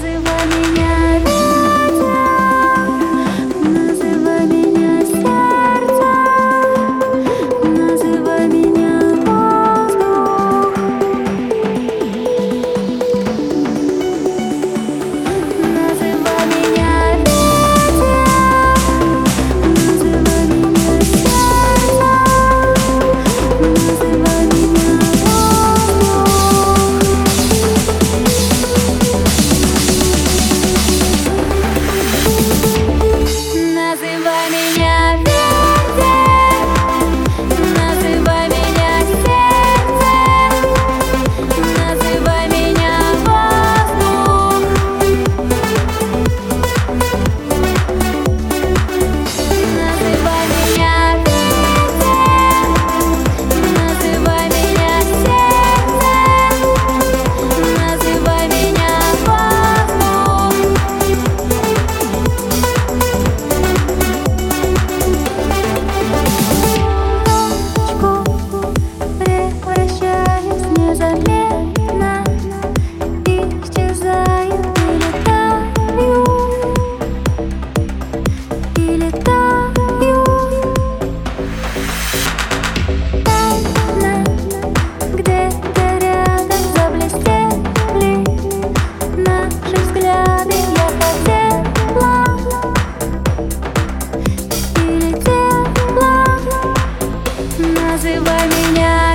называй меня. называй меня.